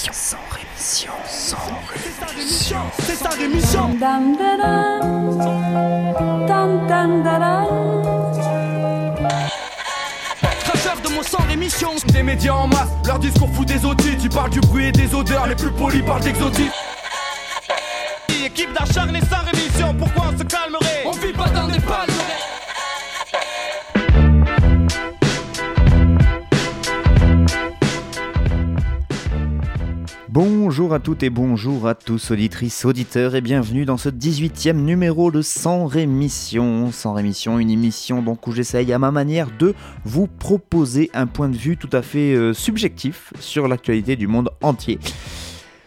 rémission. Sans rémission. Sans rémission. C'est sa rémission. Dam, da, dam. Dam, dam, da, dam. Cracheur de mon sang rémission. Des médias en masse, leur discours fout des audits. Tu parles du bruit et des odeurs, les plus polis parlent d'exotiques. Équipe d'acharnés sans rémission, pourquoi on se calmerait? On vit pas dans des palmes. Bonjour à toutes et bonjour à tous, auditrices, auditeurs, et bienvenue dans ce 18e numéro de Sans Rémission. Sans Rémission, une émission donc où j'essaye à ma manière de vous proposer un point de vue tout à fait euh, subjectif sur l'actualité du monde entier.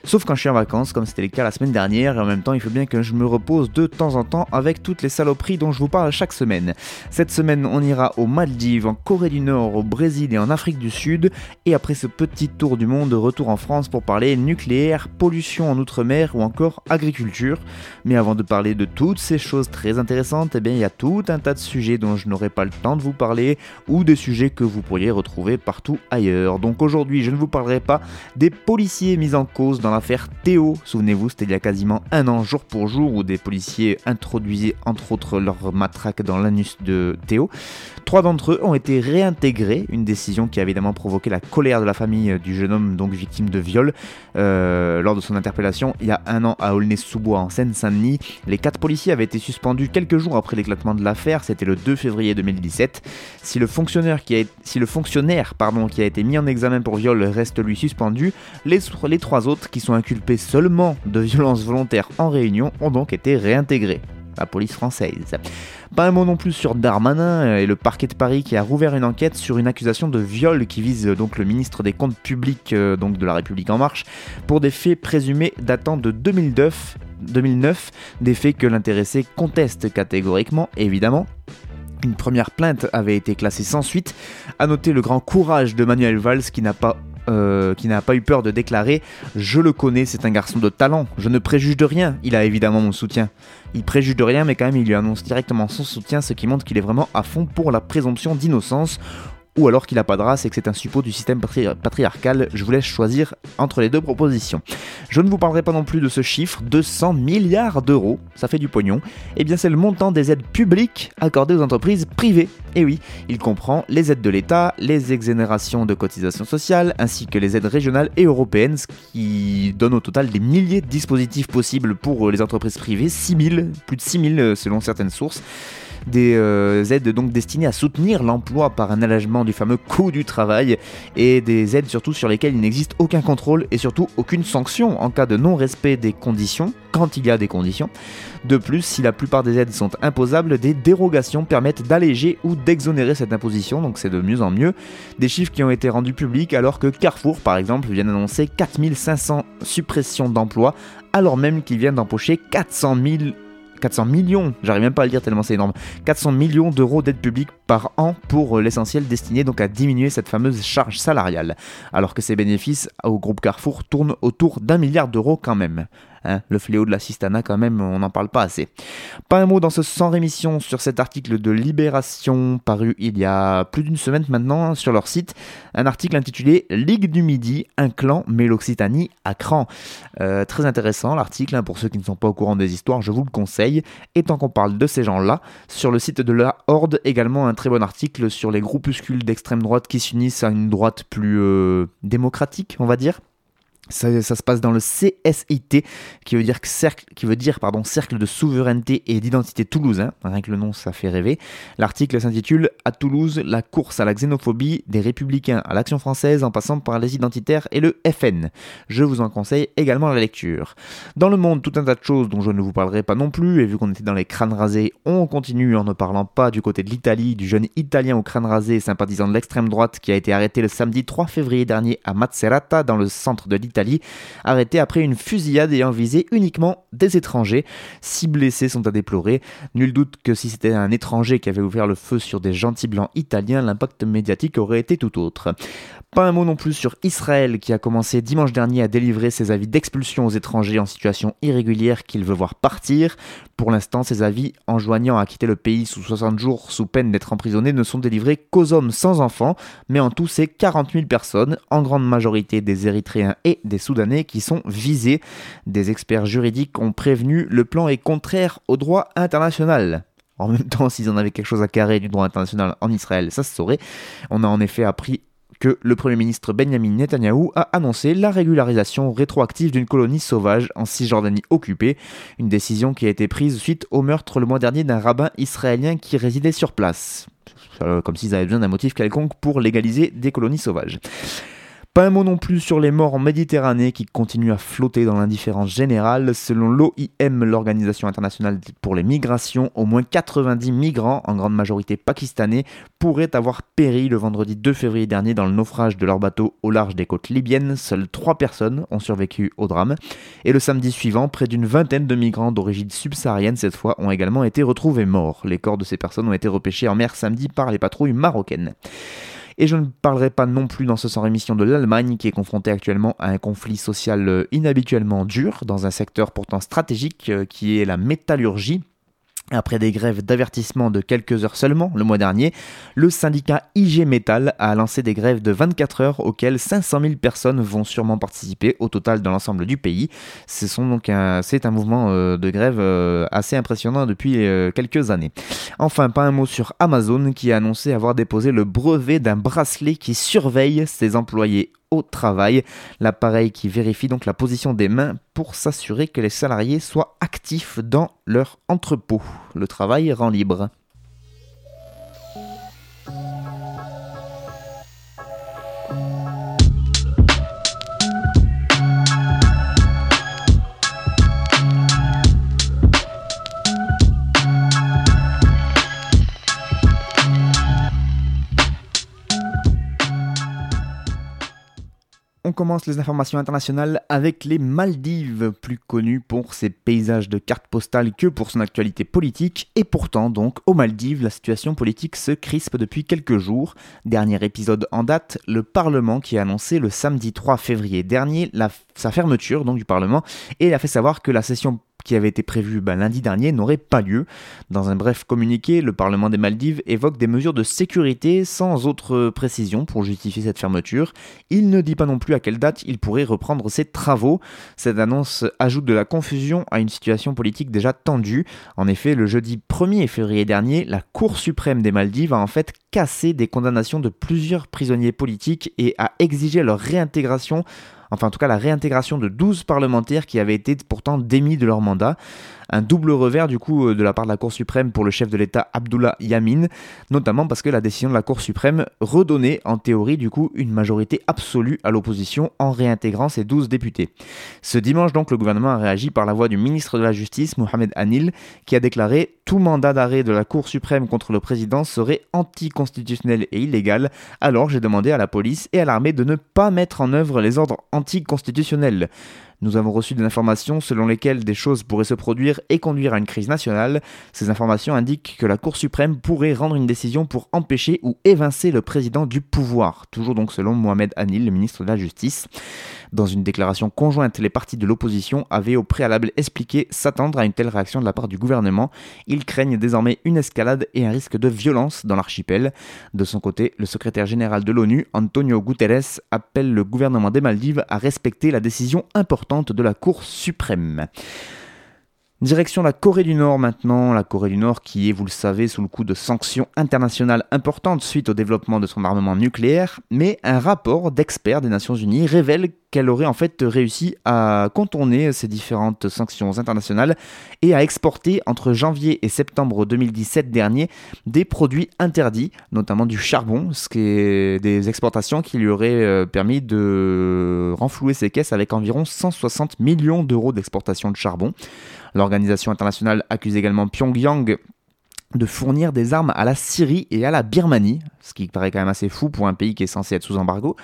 Sauf quand je suis en vacances, comme c'était le cas la semaine dernière, et en même temps, il faut bien que je me repose de temps en temps avec toutes les saloperies dont je vous parle chaque semaine. Cette semaine, on ira aux Maldives, en Corée du Nord, au Brésil et en Afrique du Sud, et après ce petit tour du monde, retour en France pour parler nucléaire, pollution en Outre-mer ou encore agriculture. Mais avant de parler de toutes ces choses très intéressantes, eh bien, il y a tout un tas de sujets dont je n'aurai pas le temps de vous parler, ou des sujets que vous pourriez retrouver partout ailleurs. Donc aujourd'hui, je ne vous parlerai pas des policiers mis en cause dans l'affaire Théo. Souvenez-vous, c'était il y a quasiment un an, jour pour jour, où des policiers introduisaient entre autres leur matraque dans l'anus de Théo. Trois d'entre eux ont été réintégrés, une décision qui a évidemment provoqué la colère de la famille du jeune homme, donc victime de viol, euh, lors de son interpellation il y a un an à Aulnay-sous-Bois en Seine-Saint-Denis. Les quatre policiers avaient été suspendus quelques jours après l'éclatement de l'affaire, c'était le 2 février 2017. Si le fonctionnaire qui a, été mis en examen pour viol reste lui suspendu, les, les trois autres qui sont inculpés seulement de violence volontaire en réunion ont donc été réintégrés. La police française. Pas un mot non plus sur Darmanin et le parquet de Paris qui a rouvert une enquête sur une accusation de viol qui vise donc le ministre des Comptes publics euh, donc de la République en marche pour des faits présumés datant de 2009, 2009 des faits que l'intéressé conteste catégoriquement évidemment. Une première plainte avait été classée sans suite. À noter le grand courage de Manuel Valls qui n'a pas euh, qui n'a pas eu peur de déclarer Je le connais, c'est un garçon de talent, je ne préjuge de rien, il a évidemment mon soutien. Il préjuge de rien, mais quand même, il lui annonce directement son soutien, ce qui montre qu'il est vraiment à fond pour la présomption d'innocence. Ou alors qu'il n'a pas de race et que c'est un suppôt du système patri patriarcal, je vous laisse choisir entre les deux propositions. Je ne vous parlerai pas non plus de ce chiffre, 200 milliards d'euros, ça fait du pognon. Eh bien c'est le montant des aides publiques accordées aux entreprises privées. Et oui, il comprend les aides de l'État, les exonérations de cotisations sociales, ainsi que les aides régionales et européennes, ce qui donne au total des milliers de dispositifs possibles pour les entreprises privées, 6000, plus de 6000 selon certaines sources des euh, aides donc destinées à soutenir l'emploi par un allègement du fameux coût du travail et des aides surtout sur lesquelles il n'existe aucun contrôle et surtout aucune sanction en cas de non-respect des conditions, quand il y a des conditions. De plus, si la plupart des aides sont imposables, des dérogations permettent d'alléger ou d'exonérer cette imposition, donc c'est de mieux en mieux. Des chiffres qui ont été rendus publics alors que Carrefour, par exemple, vient d'annoncer 4500 suppressions d'emplois, alors même qu'il vient d'empocher 400 000 400 millions, j'arrive même pas à le dire tellement c'est énorme, 400 millions d'euros d'aide publique par an pour l'essentiel destiné donc à diminuer cette fameuse charge salariale, alors que ses bénéfices au groupe Carrefour tournent autour d'un milliard d'euros quand même. Hein, le fléau de la cistana quand même, on n'en parle pas assez. Pas un mot dans ce sans rémission sur cet article de Libération paru il y a plus d'une semaine maintenant sur leur site, un article intitulé Ligue du Midi, un clan met l'Occitanie à cran. Euh, très intéressant l'article, hein, pour ceux qui ne sont pas au courant des histoires, je vous le conseille. Et tant qu'on parle de ces gens-là, sur le site de la Horde également un très bon article sur les groupuscules d'extrême droite qui s'unissent à une droite plus euh, démocratique, on va dire. Ça, se passe dans le CSIT, qui veut dire, cercle, qui veut dire pardon, Cercle de souveraineté et d'identité toulousain. Rien que le nom, ça fait rêver. L'article s'intitule À Toulouse, la course à la xénophobie des républicains à l'action française en passant par les identitaires et le FN. Je vous en conseille également la lecture. Dans le monde, tout un tas de choses dont je ne vous parlerai pas non plus, et vu qu'on était dans les crânes rasés, on continue en ne parlant pas du côté de l'Italie, du jeune Italien au crâne rasé sympathisant de l'extrême droite qui a été arrêté le samedi 3 février dernier à Macerata, dans le centre de l'Italie Italie, arrêté après une fusillade ayant visé uniquement des étrangers. Six blessés sont à déplorer. Nul doute que si c'était un étranger qui avait ouvert le feu sur des gentils blancs italiens, l'impact médiatique aurait été tout autre. Pas un mot non plus sur Israël qui a commencé dimanche dernier à délivrer ses avis d'expulsion aux étrangers en situation irrégulière qu'il veut voir partir. Pour l'instant, ces avis enjoignant à quitter le pays sous 60 jours sous peine d'être emprisonnés ne sont délivrés qu'aux hommes sans enfants, mais en tout c'est 40 000 personnes, en grande majorité des Érythréens et des Soudanais qui sont visés. Des experts juridiques ont prévenu le plan est contraire au droit international. En même temps, s'ils en avaient quelque chose à carrer du droit international en Israël, ça se saurait. On a en effet appris que le Premier ministre Benjamin Netanyahou a annoncé la régularisation rétroactive d'une colonie sauvage en Cisjordanie occupée, une décision qui a été prise suite au meurtre le mois dernier d'un rabbin israélien qui résidait sur place. Euh, comme s'ils avaient besoin d'un motif quelconque pour légaliser des colonies sauvages. Pas un mot non plus sur les morts en Méditerranée qui continuent à flotter dans l'indifférence générale. Selon l'OIM, l'Organisation internationale pour les migrations, au moins 90 migrants, en grande majorité pakistanais, pourraient avoir péri le vendredi 2 février dernier dans le naufrage de leur bateau au large des côtes libyennes. Seules 3 personnes ont survécu au drame. Et le samedi suivant, près d'une vingtaine de migrants d'origine subsaharienne cette fois ont également été retrouvés morts. Les corps de ces personnes ont été repêchés en mer samedi par les patrouilles marocaines. Et je ne parlerai pas non plus dans ce sans rémission de l'Allemagne qui est confrontée actuellement à un conflit social euh, inhabituellement dur dans un secteur pourtant stratégique euh, qui est la métallurgie. Après des grèves d'avertissement de quelques heures seulement le mois dernier, le syndicat IG Metal a lancé des grèves de 24 heures auxquelles 500 000 personnes vont sûrement participer au total dans l'ensemble du pays. Ce sont donc c'est un mouvement euh, de grève euh, assez impressionnant depuis euh, quelques années. Enfin, pas un mot sur Amazon qui a annoncé avoir déposé le brevet d'un bracelet qui surveille ses employés travail. L'appareil qui vérifie donc la position des mains pour s'assurer que les salariés soient actifs dans leur entrepôt. Le travail rend libre. Commence les informations internationales avec les Maldives, plus connues pour ses paysages de cartes postales que pour son actualité politique. Et pourtant, donc, aux Maldives, la situation politique se crispe depuis quelques jours. Dernier épisode en date, le Parlement qui a annoncé le samedi 3 février dernier sa fermeture donc, du Parlement et a fait savoir que la session qui avait été prévu ben, lundi dernier n'aurait pas lieu. Dans un bref communiqué, le Parlement des Maldives évoque des mesures de sécurité sans autre précision pour justifier cette fermeture. Il ne dit pas non plus à quelle date il pourrait reprendre ses travaux. Cette annonce ajoute de la confusion à une situation politique déjà tendue. En effet, le jeudi 1er février dernier, la Cour suprême des Maldives a en fait cassé des condamnations de plusieurs prisonniers politiques et a exigé leur réintégration enfin en tout cas la réintégration de 12 parlementaires qui avaient été pourtant démis de leur mandat un double revers du coup euh, de la part de la Cour suprême pour le chef de l'État Abdullah Yamin, notamment parce que la décision de la Cour suprême redonnait en théorie du coup une majorité absolue à l'opposition en réintégrant ses 12 députés. Ce dimanche donc le gouvernement a réagi par la voix du ministre de la Justice Mohamed Anil qui a déclaré tout mandat d'arrêt de la Cour suprême contre le président serait anticonstitutionnel et illégal, alors j'ai demandé à la police et à l'armée de ne pas mettre en œuvre les ordres anticonstitutionnels. Nous avons reçu des informations selon lesquelles des choses pourraient se produire et conduire à une crise nationale. Ces informations indiquent que la Cour suprême pourrait rendre une décision pour empêcher ou évincer le président du pouvoir. Toujours donc selon Mohamed Anil, le ministre de la Justice. Dans une déclaration conjointe, les partis de l'opposition avaient au préalable expliqué s'attendre à une telle réaction de la part du gouvernement. Ils craignent désormais une escalade et un risque de violence dans l'archipel. De son côté, le secrétaire général de l'ONU, Antonio Guterres, appelle le gouvernement des Maldives à respecter la décision importante de la Cour suprême. Direction la Corée du Nord maintenant, la Corée du Nord qui est, vous le savez, sous le coup de sanctions internationales importantes suite au développement de son armement nucléaire, mais un rapport d'experts des Nations Unies révèle qu'elle aurait en fait réussi à contourner ces différentes sanctions internationales et à exporter entre janvier et septembre 2017 dernier des produits interdits, notamment du charbon, ce qui est des exportations qui lui auraient euh, permis de renflouer ses caisses avec environ 160 millions d'euros d'exportation de charbon. L'organisation internationale accuse également Pyongyang de fournir des armes à la Syrie et à la Birmanie, ce qui paraît quand même assez fou pour un pays qui est censé être sous embargo.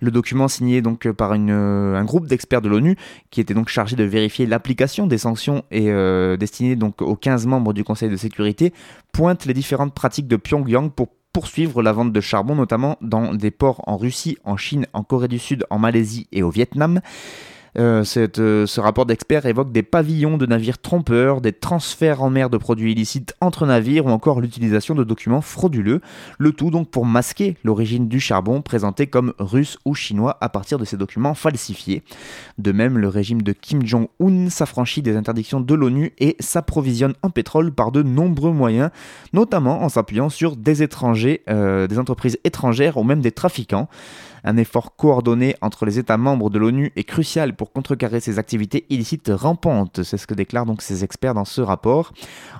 Le document signé donc par un groupe d'experts de l'ONU qui était donc chargé de vérifier l'application des sanctions et euh, destiné aux 15 membres du Conseil de sécurité pointe les différentes pratiques de Pyongyang pour poursuivre la vente de charbon notamment dans des ports en Russie, en Chine, en Corée du Sud, en Malaisie et au Vietnam. Euh, euh, ce rapport d'experts évoque des pavillons de navires trompeurs, des transferts en mer de produits illicites entre navires ou encore l'utilisation de documents frauduleux. Le tout donc pour masquer l'origine du charbon présenté comme russe ou chinois à partir de ces documents falsifiés. De même, le régime de Kim Jong-un s'affranchit des interdictions de l'ONU et s'approvisionne en pétrole par de nombreux moyens, notamment en s'appuyant sur des étrangers, euh, des entreprises étrangères ou même des trafiquants. Un effort coordonné entre les États membres de l'ONU est crucial pour contrecarrer ces activités illicites rampantes. C'est ce que déclarent donc ces experts dans ce rapport.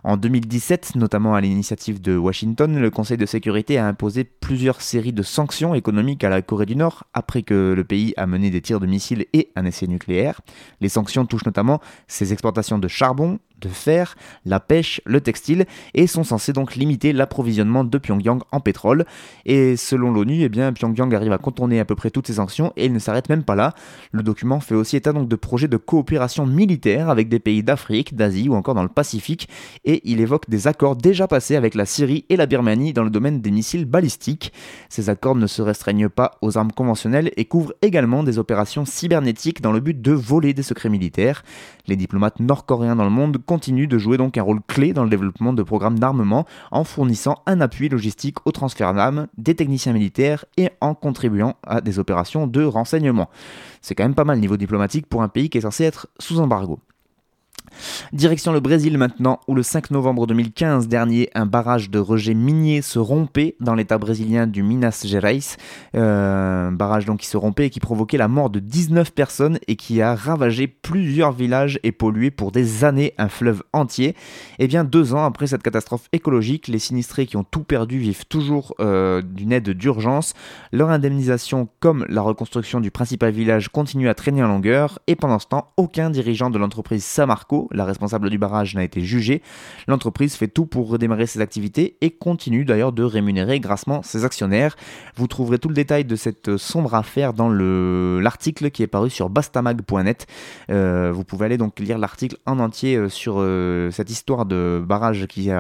En 2017, notamment à l'initiative de Washington, le Conseil de sécurité a imposé plusieurs séries de sanctions économiques à la Corée du Nord après que le pays a mené des tirs de missiles et un essai nucléaire. Les sanctions touchent notamment ses exportations de charbon, de fer, la pêche, le textile et sont censés donc limiter l'approvisionnement de Pyongyang en pétrole. Et selon l'ONU, eh bien Pyongyang arrive à contourner à peu près toutes ces sanctions et il ne s'arrête même pas là. Le document fait aussi état donc de projets de coopération militaire avec des pays d'Afrique, d'Asie ou encore dans le Pacifique et il évoque des accords déjà passés avec la Syrie et la Birmanie dans le domaine des missiles balistiques. Ces accords ne se restreignent pas aux armes conventionnelles et couvrent également des opérations cybernétiques dans le but de voler des secrets militaires. Les diplomates nord-coréens dans le monde continue de jouer donc un rôle clé dans le développement de programmes d'armement en fournissant un appui logistique au transfert d'armes, des techniciens militaires et en contribuant à des opérations de renseignement. C'est quand même pas mal niveau diplomatique pour un pays qui est censé être sous embargo. Direction le Brésil maintenant, où le 5 novembre 2015 dernier, un barrage de rejet minier se rompait dans l'état brésilien du Minas Gerais. Euh, un barrage donc qui se rompait et qui provoquait la mort de 19 personnes et qui a ravagé plusieurs villages et pollué pour des années un fleuve entier. Et eh bien deux ans après cette catastrophe écologique, les sinistrés qui ont tout perdu vivent toujours euh, d'une aide d'urgence. Leur indemnisation comme la reconstruction du principal village continue à traîner en longueur et pendant ce temps, aucun dirigeant de l'entreprise Samarco la responsable du barrage, n'a été jugée. L'entreprise fait tout pour redémarrer ses activités et continue d'ailleurs de rémunérer grassement ses actionnaires. Vous trouverez tout le détail de cette sombre affaire dans l'article qui est paru sur bastamag.net. Euh, vous pouvez aller donc lire l'article en entier euh, sur euh, cette histoire de barrage qui,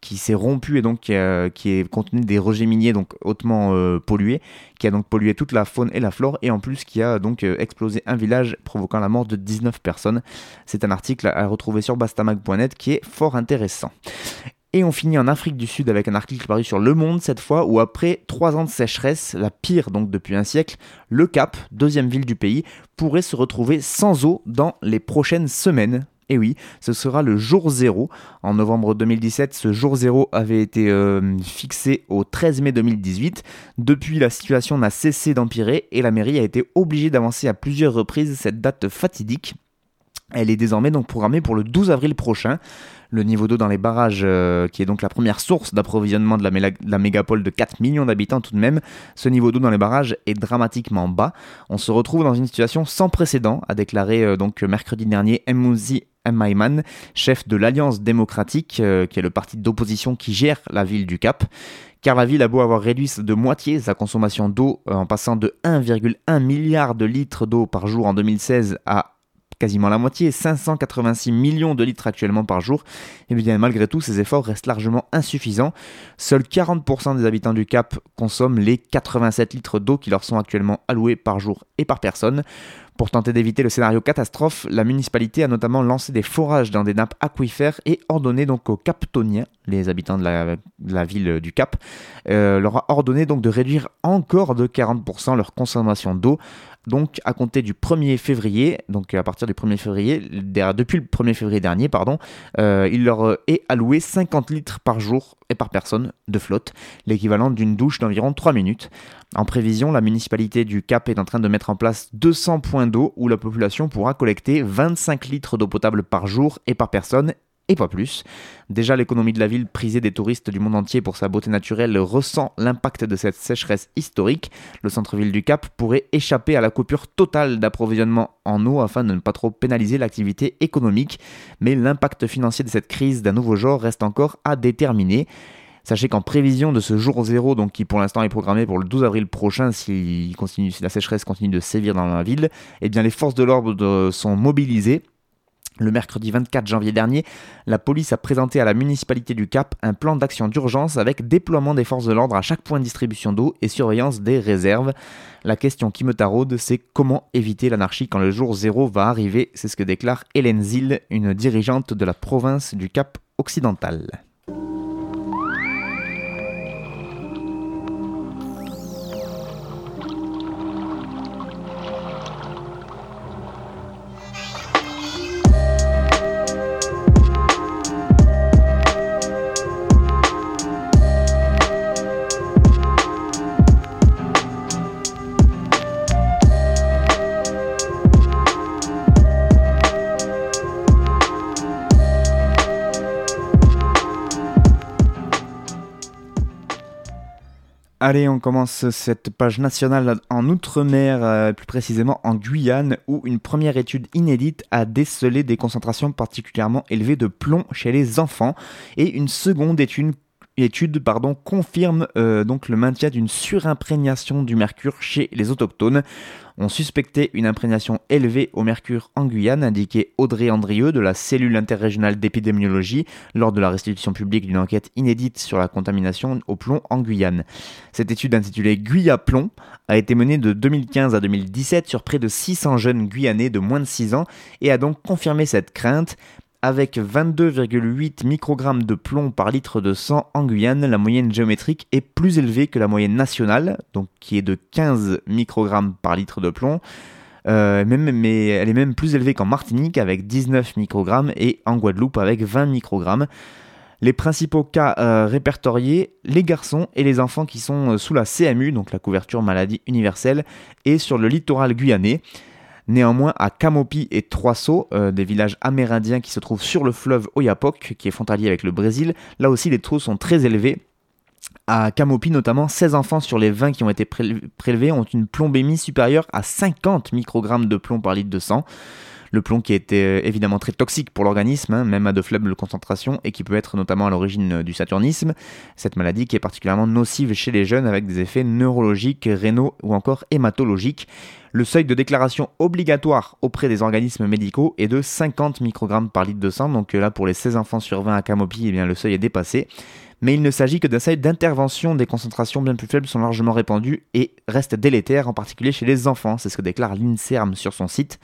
qui s'est rompu et donc qui, est contenu des rejets miniers donc hautement pollués, qui a donc pollué toute la faune et la flore et en plus qui a donc explosé un village provoquant la mort de 19 personnes. C'est un article à retrouver sur bastamag.net qui est fort intéressant. Et on finit en Afrique du Sud avec un article paru sur Le Monde cette fois, où après trois ans de sécheresse, la pire donc depuis un siècle, le Cap, deuxième ville du pays, pourrait se retrouver sans eau dans les prochaines semaines. Et oui, ce sera le jour zéro. En novembre 2017, ce jour zéro avait été euh, fixé au 13 mai 2018. Depuis, la situation n'a cessé d'empirer et la mairie a été obligée d'avancer à plusieurs reprises cette date fatidique. Elle est désormais donc programmée pour le 12 avril prochain. Le niveau d'eau dans les barrages, euh, qui est donc la première source d'approvisionnement de, la, mégapole de 4 millions d'habitants tout de même, ce niveau d'eau dans les barrages est dramatiquement bas. On se retrouve dans une situation sans précédent, a déclaré euh, donc mercredi dernier Mouzi Maiman, chef de l'Alliance démocratique, euh, qui est le parti d'opposition qui gère la ville du Cap car la ville a beau avoir réduit de moitié sa consommation d'eau en passant de 1,1 milliard de litres d'eau par jour en 2016 à quasiment la moitié, 586 millions de litres actuellement par jour, et bien malgré tout ces efforts restent largement insuffisants. Seuls 40% des habitants du Cap consomment les 87 litres d'eau qui leur sont actuellement alloués par jour et par personne. Pour tenter d'éviter le scénario catastrophe, la municipalité a notamment lancé des forages dans des nappes aquifères et ordonné donc aux Captoniens, les habitants de la, ville du Cap, euh, leur a ordonné donc de réduire encore de 40% leur consommation d'eau donc à compter du 1er février, donc à partir du 1er février, depuis le 1er février dernier, pardon, euh, il leur est alloué 50 litres par jour et par personne de flotte, l'équivalent d'une douche d'environ 3 minutes. En prévision, la municipalité du Cap est en train de mettre en place 200 points d'eau où la population pourra collecter 25 litres d'eau potable par jour et par personne et pas plus. Déjà, l'économie de la ville, prisée des touristes du monde entier pour sa beauté naturelle, ressent l'impact de cette sécheresse historique. Le centre-ville du Cap pourrait échapper à la coupure totale d'approvisionnement en eau afin de ne pas trop pénaliser l'activité économique, mais l'impact financier de cette crise d'un nouveau genre reste encore à déterminer. Sachez qu'en prévision de ce jour zéro, donc qui pour l'instant est programmé pour le 12 avril prochain, si, si la sécheresse continue de sévir dans la ville, eh bien les forces de l'ordre sont mobilisées Le mercredi 24 janvier dernier, la police a présenté à la municipalité du Cap un plan d'action d'urgence avec déploiement des forces de l'ordre à chaque point de distribution d'eau et surveillance des réserves. La question qui me taraude, c'est comment éviter l'anarchie quand le jour zéro va arriver? C'est ce que déclare Hélène Zil, une dirigeante de la province du Cap occidental. On commence cette page nationale en Outre-mer, euh, plus précisément en Guyane, où une première étude inédite a décelé des concentrations particulièrement élevées de plomb chez les enfants, et une seconde étude étude pardon, confirme euh, donc le maintien d'une surimprégnation du mercure chez les autochtones. On suspectait une imprégnation élevée au mercure en Guyane, indiquait Audrey Andrieux de la cellule interrégionale d'épidémiologie lors de la restitution publique d'une enquête inédite sur la contamination au plomb en Guyane. Cette étude intitulée Guyaplomb a été menée de 2015 à 2017 sur près de 600 jeunes guyanais de moins de 6 ans et a donc confirmé cette crainte. Avec 22,8 microgrammes de plomb par litre de sang en Guyane, la moyenne géométrique est plus élevée que la moyenne nationale, qui est de 15 microgrammes par litre de plomb. Euh, elle est même plus élevée qu'en Martinique avec 19 microgrammes et en Guadeloupe avec 20 microgrammes. Les principaux cas euh, répertoriés, les garçons et les enfants qui sont euh, sous la CMU, donc la couverture maladie universelle, et sur le littoral guyanais. Néanmoins, à Camopi et Troisseau, euh, des villages amérindiens qui se trouvent sur le fleuve Oyapoc, qui est frontalier avec le Brésil, là aussi les taux sont très élevés. À Camopi notamment, 16 enfants sur les 20 qui ont été prélevés ont une plombémie supérieure à 50 microgrammes de plomb par litre de sang. Le plomb qui est euh, évidemment très toxique pour l'organisme, hein, même à de faibles concentrations, et qui peut être notamment à l'origine euh, du saturnisme. Cette maladie qui est particulièrement nocive chez les jeunes avec des effets neurologiques, rénaux ou encore hématologiques. Le seuil de déclaration obligatoire auprès des organismes médicaux est de 50 microgrammes par litre de sang. Donc euh, là, pour les 16 enfants sur 20 à Camopi, eh bien, le seuil est dépassé mais il ne s'agit que d'un seuil d'intervention. Des concentrations bien plus faibles sont largement répandues et restent délétères, en particulier chez les enfants. C'est ce que déclare l'INSERM sur son site.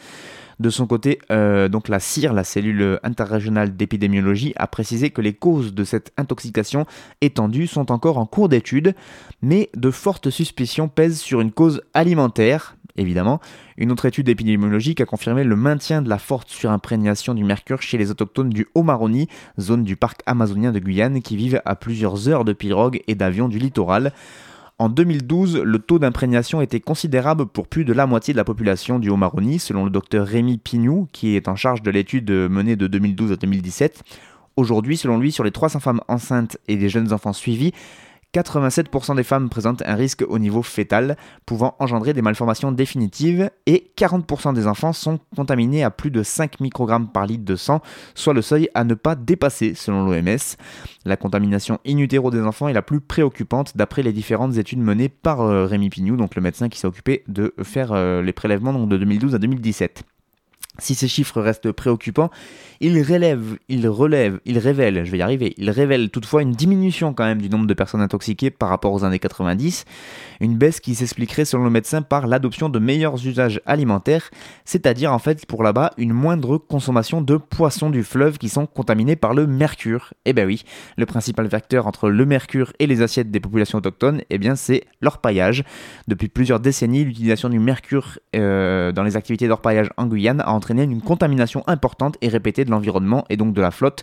De son côté, euh, donc la CIR, la cellule interrégionale d'épidémiologie, a précisé que les causes de cette intoxication étendue sont encore en cours d'étude, mais de fortes suspicions pèsent sur une cause alimentaire. Évidemment, une autre étude épidémiologique a confirmé le maintien de la forte surimprégnation du mercure chez les autochtones du Haut-Maroni, zone du parc amazonien de Guyane, qui vivent à plusieurs heures de pirogue et d'avion du littoral. En 2012, le taux d'imprégnation était considérable pour plus de la moitié de la population du Haut-Maroni, selon le docteur Rémi Pignou, qui est en charge de l'étude menée de 2012 à 2017. Aujourd'hui, selon lui, sur les 300 femmes enceintes et des jeunes enfants suivis, 87% des femmes présentent un risque au niveau fœtal, pouvant engendrer des malformations définitives, et 40% des enfants sont contaminés à plus de 5 microgrammes par litre de sang, soit le seuil à ne pas dépasser selon l'OMS. La contamination in utero des enfants est la plus préoccupante d'après les différentes études menées par euh, Rémi Pignou, donc le médecin qui s'est occupé de faire euh, les prélèvements de 2012 à 2017. Si ces chiffres restent préoccupants, ils relèvent, ils relèvent, ils révèlent, je vais y arriver, ils révèlent toutefois une diminution quand même du nombre de personnes intoxiquées par rapport aux années 90, une baisse qui s'expliquerait selon le médecin par l'adoption de meilleurs usages alimentaires, c'est-à-dire en fait pour là-bas une moindre consommation de poissons du fleuve qui sont contaminés par le mercure. Eh ben oui, le principal vecteur entre le mercure et les assiettes des populations autochtones, eh bien c'est l'orpaillage. Depuis plusieurs décennies, l'utilisation du mercure euh, dans les activités d'orpaillage en Guyane a entraîner une contamination importante et répétée de l'environnement et donc de la flotte,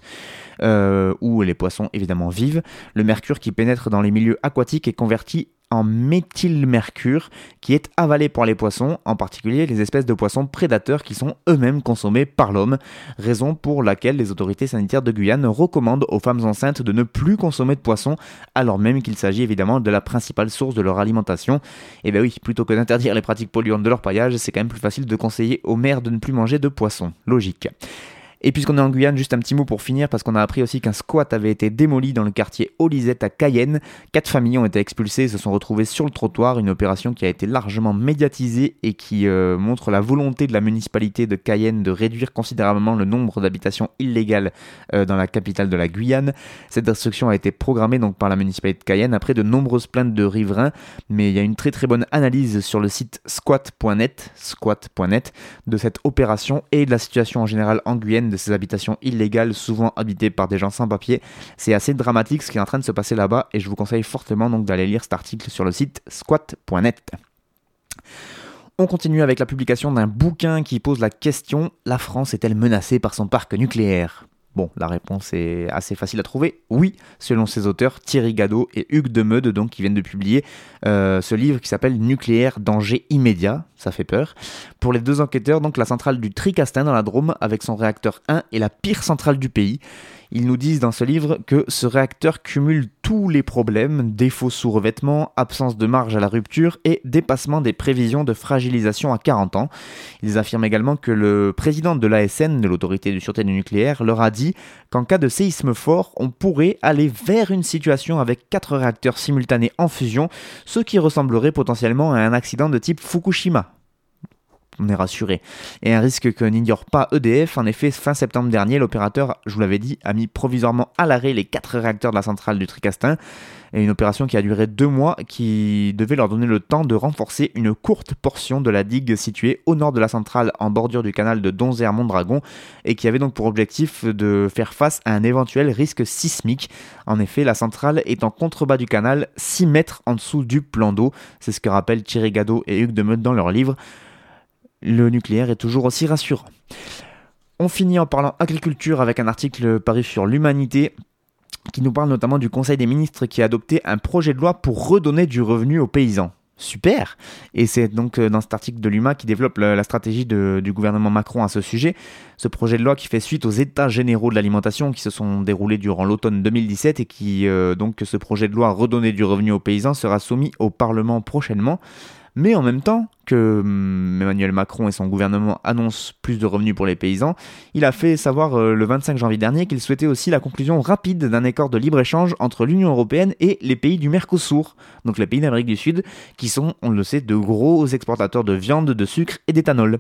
euh, où les poissons évidemment vivent. Le mercure qui pénètre dans les milieux aquatiques est converti en méthylmercure qui est avalé par les poissons, en particulier les espèces de poissons prédateurs qui sont eux-mêmes consommés par l'homme, raison pour laquelle les autorités sanitaires de Guyane recommandent aux femmes enceintes de ne plus consommer de poissons, alors même qu'il s'agit évidemment de la principale source de leur alimentation. Et eh bien oui, plutôt que d'interdire les pratiques polluantes de leur paillage, c'est quand même plus facile de conseiller aux mères de ne plus manger de poissons. Logique. Et puisqu'on est en Guyane, juste un petit mot pour finir, parce qu'on a appris aussi qu'un squat avait été démoli dans le quartier Olisette à Cayenne. Quatre familles ont été expulsées et se sont retrouvées sur le trottoir, une opération qui a été largement médiatisée et qui euh, montre la volonté de la municipalité de Cayenne de réduire considérablement le nombre d'habitations illégales euh, dans la capitale de la Guyane. Cette destruction a été programmée donc par la municipalité de Cayenne après de nombreuses plaintes de riverains, mais il y a une très très bonne analyse sur le site squat.net, squat.net de cette opération et de la situation en général en Guyane de ces habitations illégales, souvent habitées par des gens sans papier. C'est assez dramatique ce qui est en train de se passer là-bas et je vous conseille fortement donc d'aller lire cet article sur le site squat.net. On continue avec la publication d'un bouquin qui pose la question La France est-elle menacée par son parc nucléaire? Bon, la réponse est assez facile à trouver. Oui, selon ses auteurs Thierry Gadot et Hugues Demeude, donc qui viennent de publier euh, ce livre qui s'appelle Nucléaire danger immédiat. Ça fait peur. Pour les deux enquêteurs, donc la centrale du Tricastin dans la Drôme, avec son réacteur 1, est la pire centrale du pays. Ils nous disent dans ce livre que ce réacteur cumule tous les problèmes, défauts sous revêtement, absence de marge à la rupture et dépassement des prévisions de fragilisation à 40 ans. Ils affirment également que le président de l'ASN, de l'autorité de sûreté du nucléaire, leur a dit qu'en cas de séisme fort, on pourrait aller vers une situation avec quatre réacteurs simultanés en fusion, ce qui ressemblerait potentiellement à un accident de type Fukushima on est rassuré. Et un risque que n'ignore pas EDF, en effet, fin septembre dernier, l'opérateur, je vous l'avais dit, a mis provisoirement à l'arrêt les quatre réacteurs de la centrale du Tricastin, et une opération qui a duré deux mois, qui devait leur donner le temps de renforcer une courte portion de la digue située au nord de la centrale en bordure du canal de Donzère-Mondragon, et qui avait donc pour objectif de faire face à un éventuel risque sismique. En effet, la centrale est en contrebas du canal, 6 mètres en dessous du plan d'eau, c'est ce que rappellent Thierry Gado et Hugues de Meute dans leur livre le nucléaire est toujours aussi rassurant. On finit en parlant agriculture avec un article paru sur l'humanité qui nous parle notamment du Conseil des ministres qui a adopté un projet de loi pour redonner du revenu aux paysans. Super Et c'est donc euh, dans cet article de l'UMA qui développe la stratégie du gouvernement Macron à ce sujet. Ce projet de loi qui fait suite aux états généraux de l'alimentation qui se sont déroulés durant l'automne 2017 et qui, euh, donc, ce projet de loi redonner du revenu aux paysans sera soumis au Parlement prochainement. Mais en même temps que hum, Emmanuel Macron et son gouvernement annoncent plus de revenus pour les paysans, il a fait savoir euh, le 25 janvier dernier qu'il souhaitait aussi la conclusion rapide d'un accord de libre-échange entre l'Union européenne et les pays du Mercosur, donc les pays d'Amérique du Sud, qui sont, on le sait, de gros exportateurs de viande, de sucre et d'éthanol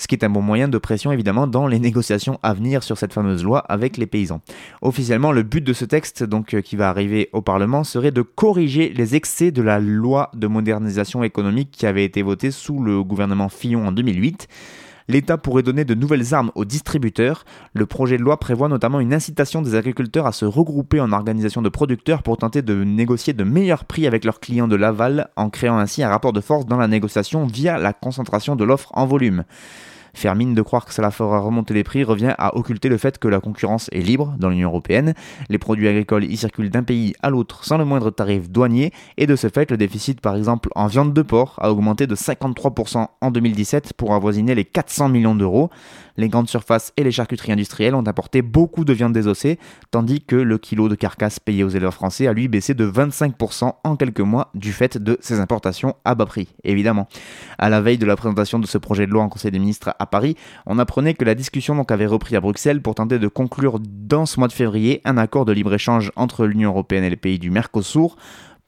ce qui est un bon moyen de pression évidemment dans les négociations à venir sur cette fameuse loi avec les paysans. Officiellement, le but de ce texte, donc euh, qui va arriver au Parlement, serait de corriger les excès de la loi de modernisation économique qui avait été votée sous le gouvernement Fillon en 2008. L'État pourrait donner de nouvelles armes aux distributeurs. Le projet de loi prévoit notamment une incitation des agriculteurs à se regrouper en organisation de producteurs pour tenter de négocier de meilleurs prix avec leurs clients de l'aval, en créant ainsi un rapport de force dans la négociation via la concentration de l'offre en volume. Faire mine de croire que cela fera remonter les prix revient à occulter le fait que la concurrence est libre dans l'Union européenne. Les produits agricoles y circulent d'un pays à l'autre sans le moindre tarif douanier et de ce fait le déficit par exemple en viande de porc a augmenté de 53% en 2017 pour avoisiner les 400 millions d'euros. Les grandes surfaces et les charcuteries industrielles ont apporté beaucoup de viande désossée, tandis que le kilo de carcasse payé aux éleveurs français a lui baissé de 25% en quelques mois du fait de ces importations à bas prix, évidemment. À la veille de la présentation de ce projet de loi en Conseil des ministres à Paris, on apprenait que la discussion donc avait repris à Bruxelles pour tenter de conclure dans ce mois de février un accord de libre-échange entre l'Union européenne et les pays du Mercosur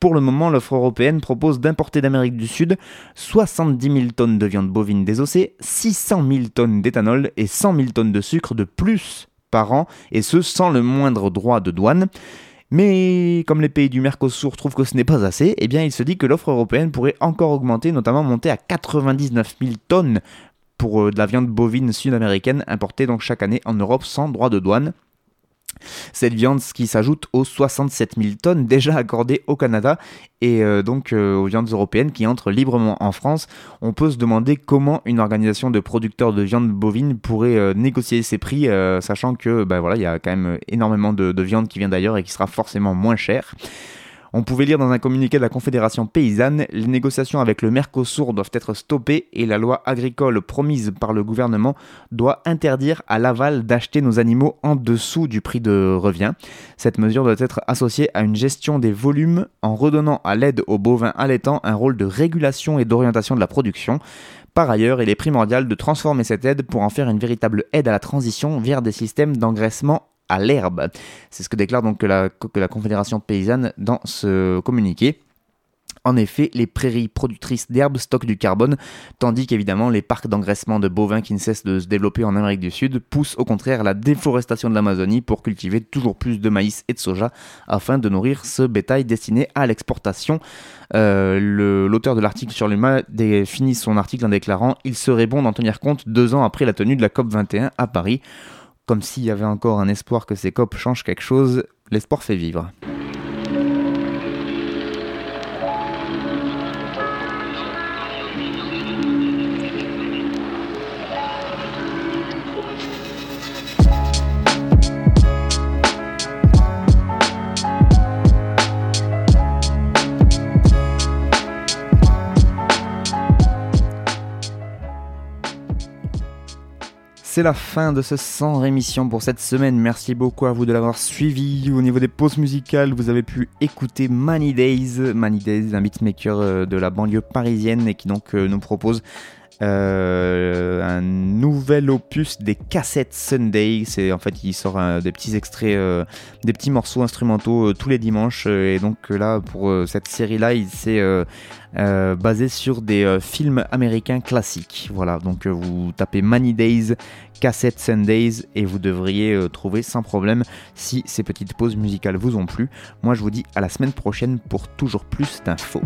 pour le moment, l'offre européenne propose d'importer d'Amérique du Sud 70 000 tonnes de viande bovine désossée, 600 000 tonnes d'éthanol et 100 000 tonnes de sucre de plus par an, et ce sans le moindre droit de douane. Mais comme les pays du Mercosur trouvent que ce n'est pas assez, eh bien il se dit que l'offre européenne pourrait encore augmenter, notamment monter à 99 000 tonnes pour euh, de la viande bovine sud-américaine importée donc chaque année en Europe sans droit de douane. Cette viande qui s'ajoute aux 67 000 tonnes déjà accordées au Canada et euh, donc euh, aux viandes européennes qui entrent librement en France. On peut se demander comment une organisation de producteurs de viande bovine pourrait euh, négocier ses prix, sachant que voilà, il y a quand même énormément de viande qui vient d'ailleurs et qui sera forcément moins chère. On pouvait lire dans un communiqué de la Confédération paysanne, les négociations avec le Mercosur doivent être stoppées et la loi agricole promise par le gouvernement doit interdire à l'aval d'acheter nos animaux en dessous du prix de revient. Cette mesure doit être associée à une gestion des volumes en redonnant à l'aide aux bovins allaitants un rôle de régulation et d'orientation de la production. Par ailleurs, il est primordial de transformer cette aide pour en faire une véritable aide à la transition vers des systèmes d'engraissement l'herbe. C'est ce que déclare donc la, Confédération paysanne dans ce communiqué. En effet, les prairies productrices d'herbe stockent du carbone, tandis qu'évidemment les parcs d'engraissement de bovins qui ne cessent de se développer en Amérique du Sud poussent au contraire la déforestation de l'Amazonie pour cultiver toujours plus de maïs et de soja afin de nourrir ce bétail destiné à l'exportation. Euh, l'auteur de l'article sur l'humain finit son article en déclarant Il serait bon d'en tenir compte deux ans après la tenue de la COP 21 à Paris comme s'il y avait encore un espoir que ces copes changent quelque chose, l'espoir fait vivre. La fin de ce 100 rémission pour cette semaine. Merci beaucoup à vous de l'avoir suivi. Au niveau des pauses musicales, vous avez pu écouter Money Days. Money Days, un beatmaker euh, de la banlieue parisienne et qui donc euh, nous propose euh, un nouvel opus des cassettes Sunday. C'est en fait il sort des petits extraits, des petits morceaux instrumentaux tous les dimanches. et donc là pour cette série là, il s'est basé sur des films américains classiques. Voilà donc vous tapez Money Days cassette Sundays et vous devriez euh, trouver sans problème si ces petites pauses musicales vous ont plu. Moi je vous dis à la semaine prochaine pour toujours plus d'infos.